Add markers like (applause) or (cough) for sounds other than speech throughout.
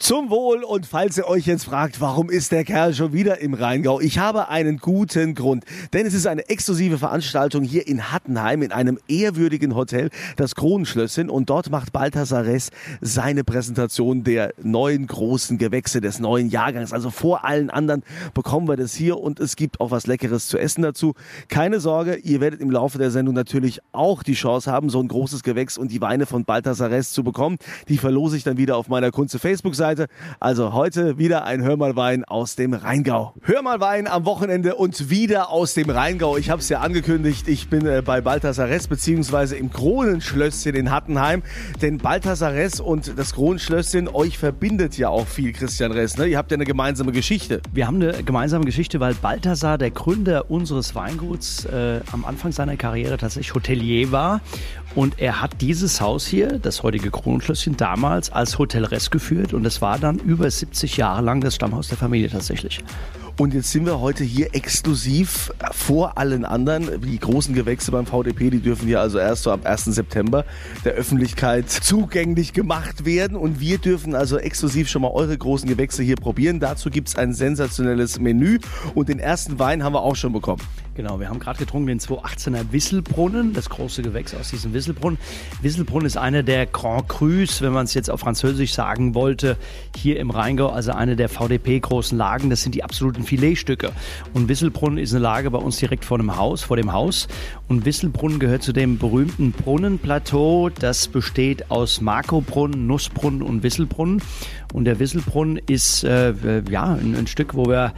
Zum Wohl und falls ihr euch jetzt fragt, warum ist der Kerl schon wieder im Rheingau? Ich habe einen guten Grund, denn es ist eine exklusive Veranstaltung hier in Hattenheim in einem ehrwürdigen Hotel, das Kronenschlösschen und dort macht Balthasar Ress seine Präsentation der neuen großen Gewächse des neuen Jahrgangs. Also vor allen anderen bekommen wir das hier und es gibt auch was Leckeres zu essen dazu. Keine Sorge, ihr werdet im Laufe der Sendung natürlich auch die Chance haben, so ein großes Gewächs und die Weine von Balthasar Ress zu bekommen. Die verlose ich dann wieder auf meiner Kunze Facebook-Seite. Seite. Also heute wieder ein Hörmalwein aus dem Rheingau. Hörmalwein am Wochenende und wieder aus dem Rheingau. Ich habe es ja angekündigt, ich bin äh, bei Balthasar Ress beziehungsweise im Kronenschlösschen in Hattenheim. Denn Balthasar Ress und das Kronenschlösschen, euch verbindet ja auch viel, Christian Ress. Ne? Ihr habt ja eine gemeinsame Geschichte. Wir haben eine gemeinsame Geschichte, weil Balthasar, der Gründer unseres Weinguts, äh, am Anfang seiner Karriere tatsächlich Hotelier war. Und er hat dieses Haus hier, das heutige Kronenschlösschen, damals als Hotel Ress geführt. Und das war dann über 70 Jahre lang das Stammhaus der Familie tatsächlich. Und jetzt sind wir heute hier exklusiv vor allen anderen. Die großen Gewächse beim VDP, die dürfen hier also erst so ab 1. September der Öffentlichkeit zugänglich gemacht werden. Und wir dürfen also exklusiv schon mal eure großen Gewächse hier probieren. Dazu gibt es ein sensationelles Menü. Und den ersten Wein haben wir auch schon bekommen. Genau, wir haben gerade getrunken den 218er Wisselbrunnen, das große Gewächs aus diesem Wisselbrunnen. Wisselbrunnen ist einer der Grand Crus, wenn man es jetzt auf Französisch sagen wollte, hier im Rheingau, also eine der VDP-großen Lagen. Das sind die absoluten Filetstücke. Und Wisselbrunnen ist eine Lage bei uns direkt vor dem Haus, vor dem Haus. Und Wisselbrunnen gehört zu dem berühmten Brunnenplateau. Das besteht aus Markobrunnen, Nussbrunnen und Wisselbrunnen. Und der Wisselbrunnen ist äh, ja ein, ein Stück, wo wir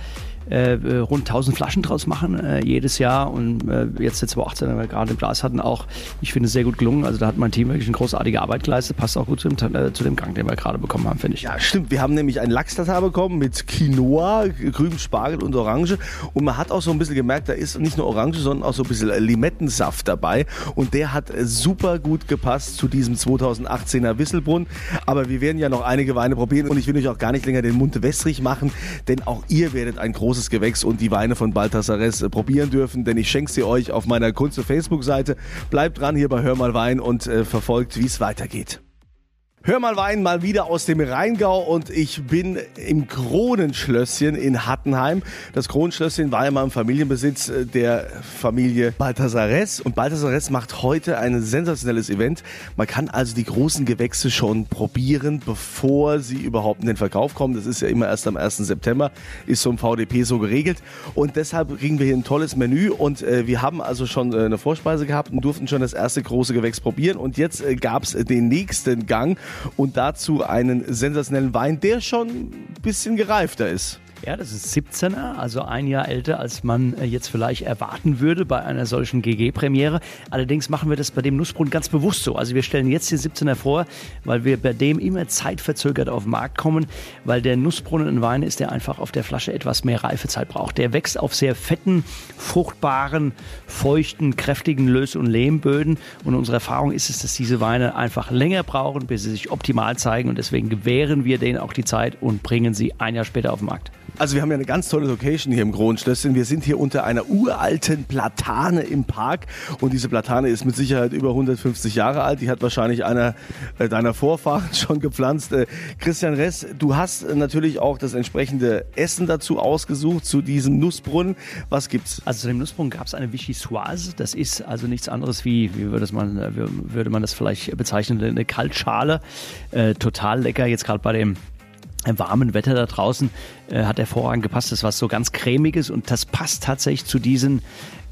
äh, rund 1000 Flaschen draus machen äh, jedes Jahr. Und äh, jetzt der 2018, wenn wir gerade im Glas hatten, auch, ich finde sehr gut gelungen. Also da hat mein Team wirklich eine großartige Arbeit geleistet. Passt auch gut zu dem, äh, zu dem Gang, den wir gerade bekommen haben, finde ich. Ja, stimmt. Wir haben nämlich einen Lachs-Tatar bekommen mit Quinoa, grünem Spargel und Orange. Und man hat auch so ein bisschen gemerkt, da ist nicht nur Orange, sondern auch so ein bisschen Limettensaft dabei. Und der hat super gut gepasst zu diesem 2018er Wisselbrunn. Aber wir werden ja noch einige Weine probieren und ich will euch auch gar nicht länger den Mund wässrig machen, denn auch ihr werdet ein großes großes Gewächs und die Weine von Baltasares äh, probieren dürfen, denn ich schenke sie euch auf meiner Kunze Facebook-Seite. Bleibt dran hier bei Hör mal Wein und äh, verfolgt, wie es weitergeht. Hör mal Wein mal wieder aus dem Rheingau und ich bin im Kronenschlösschen in Hattenheim. Das Kronenschlösschen war ja mal im Familienbesitz äh, der Familie Balthasares und Balthasares macht heute ein sensationelles Event. Man kann also die großen Gewächse schon probieren, bevor sie überhaupt in den Verkauf kommen. Das ist ja immer erst am 1. September, ist so im VDP so geregelt und deshalb kriegen wir hier ein tolles Menü und äh, wir haben also schon äh, eine Vorspeise gehabt und durften schon das erste große Gewächs probieren und jetzt äh, gab es den nächsten Gang und dazu einen sensationellen Wein, der schon ein bisschen gereifter ist. Ja, das ist 17er, also ein Jahr älter, als man äh, jetzt vielleicht erwarten würde bei einer solchen GG-Premiere. Allerdings machen wir das bei dem Nussbrunnen ganz bewusst so. Also wir stellen jetzt den 17er vor, weil wir bei dem immer zeitverzögert auf den Markt kommen, weil der Nussbrunnen ein Wein ist, der einfach auf der Flasche etwas mehr Reifezeit braucht. Der wächst auf sehr fetten, fruchtbaren, feuchten, kräftigen Lös- und Lehmböden. Und unsere Erfahrung ist es, dass diese Weine einfach länger brauchen, bis sie sich optimal zeigen. Und deswegen gewähren wir denen auch die Zeit und bringen sie ein Jahr später auf den Markt. Also wir haben ja eine ganz tolle Location hier im Kronenschlösschen. Wir sind hier unter einer uralten Platane im Park und diese Platane ist mit Sicherheit über 150 Jahre alt. Die hat wahrscheinlich einer äh, deiner Vorfahren (laughs) schon gepflanzt. Äh, Christian Ress, du hast natürlich auch das entsprechende Essen dazu ausgesucht zu diesem Nussbrunnen. Was gibt's? Also zu dem Nussbrunnen gab es eine Vichyssoise. Das ist also nichts anderes wie, wie würde man, äh, würde man das vielleicht bezeichnen, eine Kaltschale. Äh, total lecker jetzt gerade bei dem warmen Wetter da draußen äh, hat hervorragend gepasst. Das war so ganz cremiges und das passt tatsächlich zu diesen,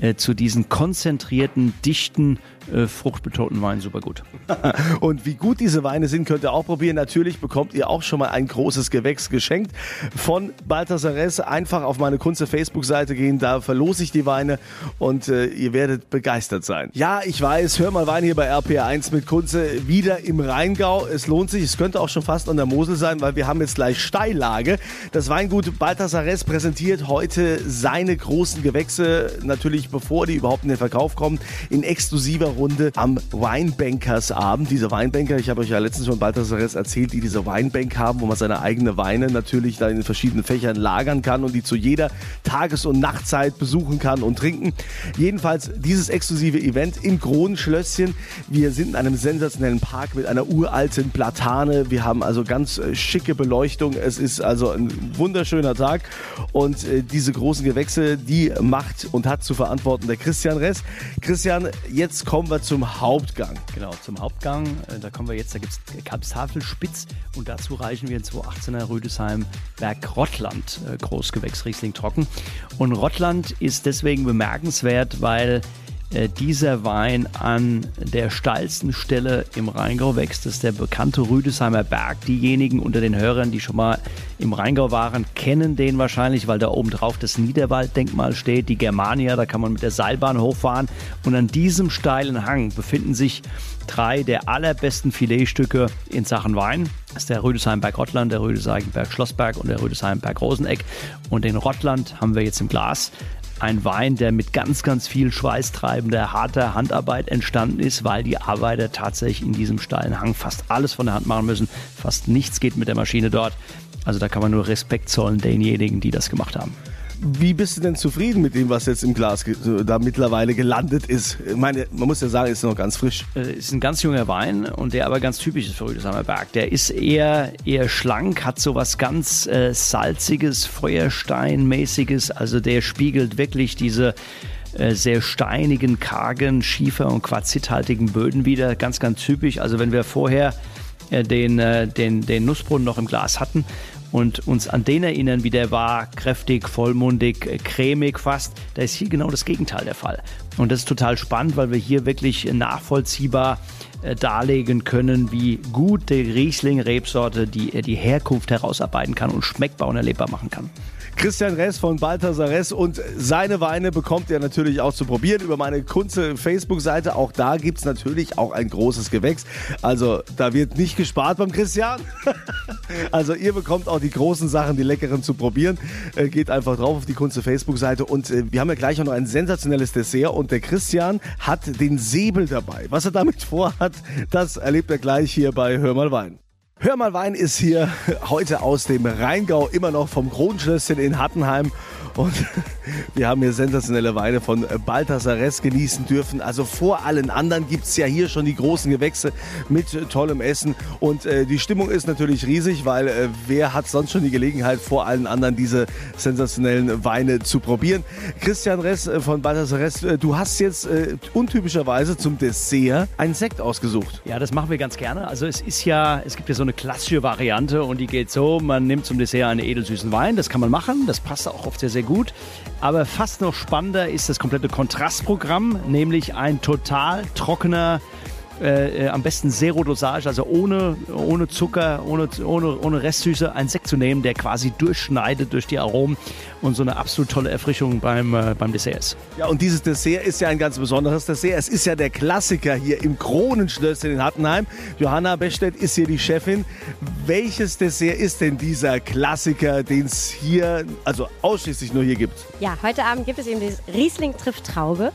äh, zu diesen konzentrierten, dichten, äh, fruchtbetonten Weinen super gut. (laughs) und wie gut diese Weine sind, könnt ihr auch probieren. Natürlich bekommt ihr auch schon mal ein großes Gewächs geschenkt von Balthasar Ress. Einfach auf meine Kunze Facebook-Seite gehen, da verlose ich die Weine und äh, ihr werdet begeistert sein. Ja, ich weiß, hör mal Wein hier bei RPR1 mit Kunze wieder im Rheingau. Es lohnt sich, es könnte auch schon fast an der Mosel sein, weil wir haben jetzt gleich Steillage. Das Weingut Balthasar präsentiert heute seine großen Gewächse, natürlich bevor die überhaupt in den Verkauf kommen, in exklusiver Runde am Weinbankersabend. Diese Weinbanker, ich habe euch ja letztens von Balthasar erzählt, die diese Weinbank haben, wo man seine eigene Weine natürlich da in den verschiedenen Fächern lagern kann und die zu jeder Tages- und Nachtzeit besuchen kann und trinken. Jedenfalls dieses exklusive Event im Kronenschlösschen. Wir sind in einem sensationellen Park mit einer uralten Platane. Wir haben also ganz äh, schicke Beleuchtung. Es ist also ein wunderschöner Tag und äh, diese großen Gewächse, die macht und hat zu verantworten der Christian Ress. Christian, jetzt kommen wir zum Hauptgang. Genau, zum Hauptgang. Äh, da kommen wir jetzt, da gibt es Kalbstafelspitz und dazu reichen wir in 2018er Rüdesheim Berg Rottland äh, Großgewächs Riesling trocken. Und Rottland ist deswegen bemerkenswert, weil dieser Wein an der steilsten Stelle im Rheingau wächst. Das ist der bekannte Rüdesheimer Berg. Diejenigen unter den Hörern, die schon mal im Rheingau waren, kennen den wahrscheinlich, weil da oben drauf das Niederwalddenkmal steht, die Germania, da kann man mit der Seilbahn hochfahren. Und an diesem steilen Hang befinden sich drei der allerbesten Filetstücke in Sachen Wein. Das ist der Rüdesheimberg Rottland, der Rüdesheimberg Schlossberg und der Rüdesheimberg Roseneck. Und den Rottland haben wir jetzt im Glas ein Wein, der mit ganz, ganz viel schweißtreibender, harter Handarbeit entstanden ist, weil die Arbeiter tatsächlich in diesem steilen Hang fast alles von der Hand machen müssen. Fast nichts geht mit der Maschine dort. Also da kann man nur Respekt zollen denjenigen, die das gemacht haben. Wie bist du denn zufrieden mit dem, was jetzt im Glas da mittlerweile gelandet ist? Ich meine, man muss ja sagen, ist noch ganz frisch. Es äh, ist ein ganz junger Wein und der aber ganz typisch ist für Rüdesheimer. Der ist eher, eher schlank, hat so was ganz äh, salziges, Feuersteinmäßiges. Also der spiegelt wirklich diese äh, sehr steinigen, kargen, schiefer- und quarzithaltigen Böden wieder. Ganz, ganz typisch. Also wenn wir vorher äh, den, den, den Nussbrunnen noch im Glas hatten und uns an den erinnern, wie der war, kräftig, vollmundig, äh, cremig fast, da ist hier genau das Gegenteil der Fall. Und das ist total spannend, weil wir hier wirklich nachvollziehbar darlegen können, wie gut die Riesling-Rebsorte die, die Herkunft herausarbeiten kann und schmeckbar und erlebbar machen kann. Christian Ress von Balthasar Ress und seine Weine bekommt ihr natürlich auch zu probieren über meine Kunze Facebook-Seite. Auch da gibt es natürlich auch ein großes Gewächs. Also da wird nicht gespart beim Christian. (laughs) also ihr bekommt auch die großen Sachen, die leckeren zu probieren. Äh, geht einfach drauf auf die Kunze Facebook-Seite und äh, wir haben ja gleich auch noch ein sensationelles Dessert und der Christian hat den Säbel dabei. Was er damit vorhat, das erlebt er gleich hier bei Hör mal Wein. Hör mal Wein ist hier (laughs) heute aus dem Rheingau, immer noch vom Kronschlösschen in Hattenheim. Und (laughs) wir haben hier sensationelle Weine von Balthasar Ress genießen dürfen. Also vor allen anderen gibt es ja hier schon die großen Gewächse mit tollem Essen. Und äh, die Stimmung ist natürlich riesig, weil äh, wer hat sonst schon die Gelegenheit, vor allen anderen diese sensationellen Weine zu probieren. Christian Ress äh, von Balthasar Ress, äh, du hast jetzt äh, untypischerweise zum Dessert einen Sekt ausgesucht. Ja, das machen wir ganz gerne. Also es ist ja, es gibt ja so eine klassische Variante und die geht so, man nimmt zum Dessert einen edelsüßen Wein. Das kann man machen, das passt auch oft sehr, sehr gut. Aber fast noch spannender ist das komplette Kontrastprogramm, nämlich ein total trockener äh, äh, am besten Zero-Dosage, also ohne, ohne Zucker, ohne, ohne, ohne Restsüße, einen Sekt zu nehmen, der quasi durchschneidet durch die Aromen und so eine absolut tolle Erfrischung beim, äh, beim Dessert ist. Ja, und dieses Dessert ist ja ein ganz besonderes Dessert. Es ist ja der Klassiker hier im Kronenschlösschen in Hattenheim. Johanna Bestedt ist hier die Chefin. Welches Dessert ist denn dieser Klassiker, den es hier, also ausschließlich nur hier gibt? Ja, heute Abend gibt es eben das Riesling trifft Traube.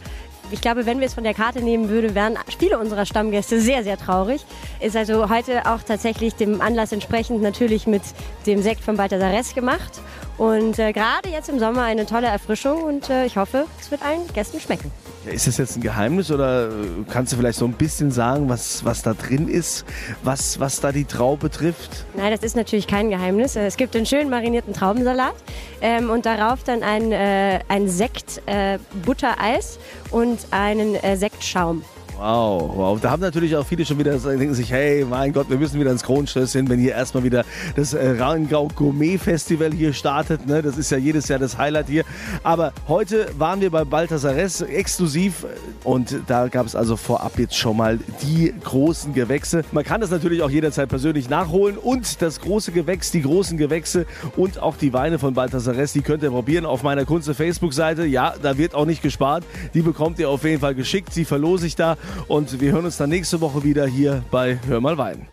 Ich glaube, wenn wir es von der Karte nehmen würden, wären viele unserer Stammgäste sehr, sehr traurig. Ist also heute auch tatsächlich dem Anlass entsprechend natürlich mit dem Sekt von Balthasar Ress gemacht. Und äh, gerade jetzt im Sommer eine tolle Erfrischung und äh, ich hoffe, es wird allen Gästen schmecken. Ist das jetzt ein Geheimnis oder äh, kannst du vielleicht so ein bisschen sagen, was, was da drin ist, was, was da die Traube trifft? Nein, das ist natürlich kein Geheimnis. Es gibt einen schön marinierten Traubensalat ähm, und darauf dann ein, äh, ein Sekt, äh, Buttereis und einen äh, Sektschaum. Wow, wow. Da haben natürlich auch viele schon wieder, denken sich, hey, mein Gott, wir müssen wieder ins Kronenschlösschen, wenn hier erstmal wieder das äh, Rheingau Gourmet Festival hier startet. Ne? Das ist ja jedes Jahr das Highlight hier. Aber heute waren wir bei Balthasar exklusiv und da gab es also vorab jetzt schon mal die großen Gewächse. Man kann das natürlich auch jederzeit persönlich nachholen und das große Gewächs, die großen Gewächse und auch die Weine von Balthasar die könnt ihr probieren auf meiner Kunze Facebook-Seite. Ja, da wird auch nicht gespart. Die bekommt ihr auf jeden Fall geschickt. Sie verlose ich da und wir hören uns dann nächste Woche wieder hier bei Hör mal Wein.